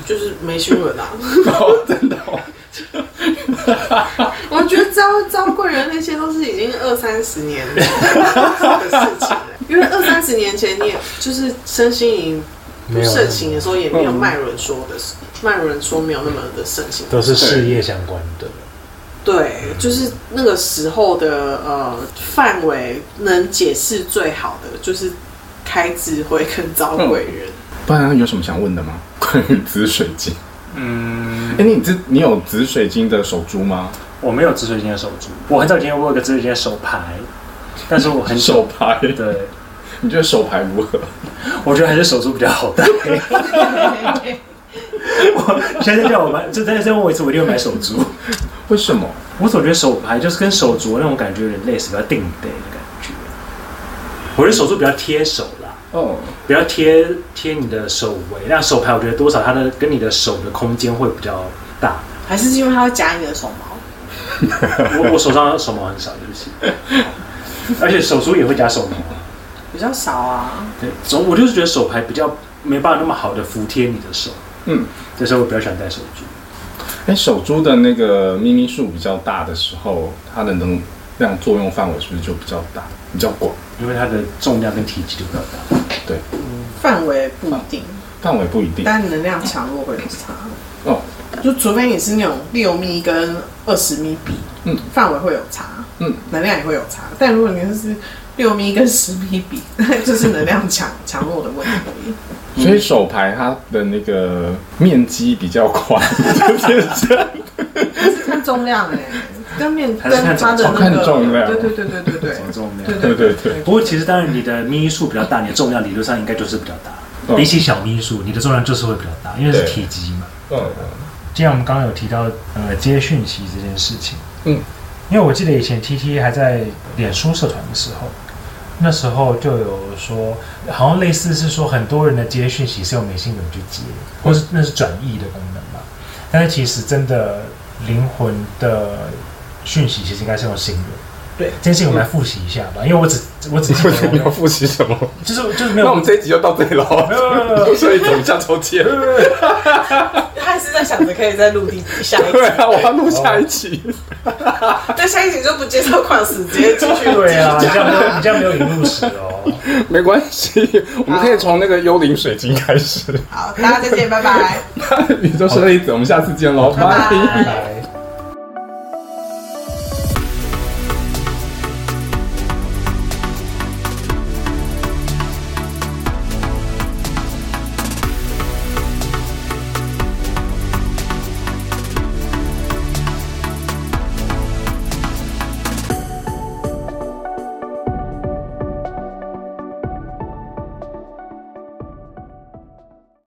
S2: 就是没新闻啊。(laughs)
S1: 哦，真的哦，(laughs)
S2: 我觉得招招贵人那些都是已经二三十年的事情了，(laughs) 因为二三十年前你也就是身心灵不盛行的时候，也没有
S1: 嗯
S2: 脉轮说的，脉轮说没有那么的盛行。
S3: 都是事业相关的。
S2: 对，就是那个时候的呃范围能解释最好的就是开智慧跟招贵人。
S1: 不然有什么想问的吗？关于紫水晶？
S3: 嗯，
S1: 哎、你紫你有紫水晶的手珠吗？
S3: 我没有紫水晶的手珠，我很早以前我有个紫水晶的手牌，但是我很
S1: 手牌，
S3: 对，
S1: 你觉得手牌如何？
S3: 我觉得还是手珠比较好戴。我现在叫我买，就再再问我一次，我一定会买手珠。(laughs)
S1: 为什么？
S3: 我总觉得手牌就是跟手镯那种感觉有点类似，比较定得的感觉。我觉得手珠比较贴手啦，
S1: 哦，
S3: 不要贴贴你的手围。那手牌我觉得多少它的跟你的手的空间会比较大。
S2: 还是因为它会夹你的手毛？(laughs)
S3: 我我手上手毛很少，对不起。而且手珠也会夹手毛。
S2: 比较少啊。
S3: 对，总我就是觉得手牌比较没办法那么好的服贴你的手，
S1: 嗯，
S3: 这时候我比较喜欢戴手珠。
S1: 哎、手珠的那个咪咪数比较大的时候，它的能量作用范围是不是就比较大、比较广？
S3: 因为它的重量跟体积都比较大。
S1: 对，
S2: 范围不一定，
S1: 范围不一定。
S2: 但能量强弱会有差。
S1: 哦，
S2: 就除非你是那种六米跟二十米比，
S1: 嗯，
S2: 范围会有差，
S1: 嗯，
S2: 能量也会有差。但如果你是六米跟十米比，那 (laughs) 就是能量强强弱的问题。
S1: 所以手牌它的那个面积比较宽，(laughs) 就是这样
S2: 是看重量哎、跟面
S3: 还是看
S2: 跟它的
S1: 重
S2: 那个
S1: 看重量
S2: 对对对对对对
S3: 什么重量？
S2: 对
S1: 对对对。
S3: 不过其实当然你的咪数比较大，你的重量理论上应该就是比较大。
S1: 嗯
S3: 比起小咪数，你的重量就是会比较大，因为是体积嘛。
S1: 嗯，
S3: 既然我们刚刚有提到呃接讯息这件事情，
S1: 嗯，
S3: 因为我记得以前 T T 还在脸书社团的时候，那时候就有说，好像类似是说很多人的接讯息是用美心轮去接，或是那是转译的功能嘛。但是其实真的灵魂的讯息其实应该是用新的。
S2: 对
S3: 这件事情我们来复习一下吧，因为我只我只记得 (laughs)
S1: 你要复习什么？
S3: 就是就是没有
S1: 那我们这一集就到这里了
S3: 没有没有没有。
S1: 所以我们下抽签。
S2: 他还是在想着可以再录第下一集
S1: 对，啊，我要录下一集。
S2: 但下一集就不接受矿石，直接继续录。
S3: 对啊，你这样没有你这样没有引入史哦。
S1: 没关系，我们可以从那个幽灵水晶开始。
S2: 好，大家再见，拜拜。(laughs)
S1: 宇宙生粒子，我们下次见喽，
S2: 拜拜
S3: 拜拜。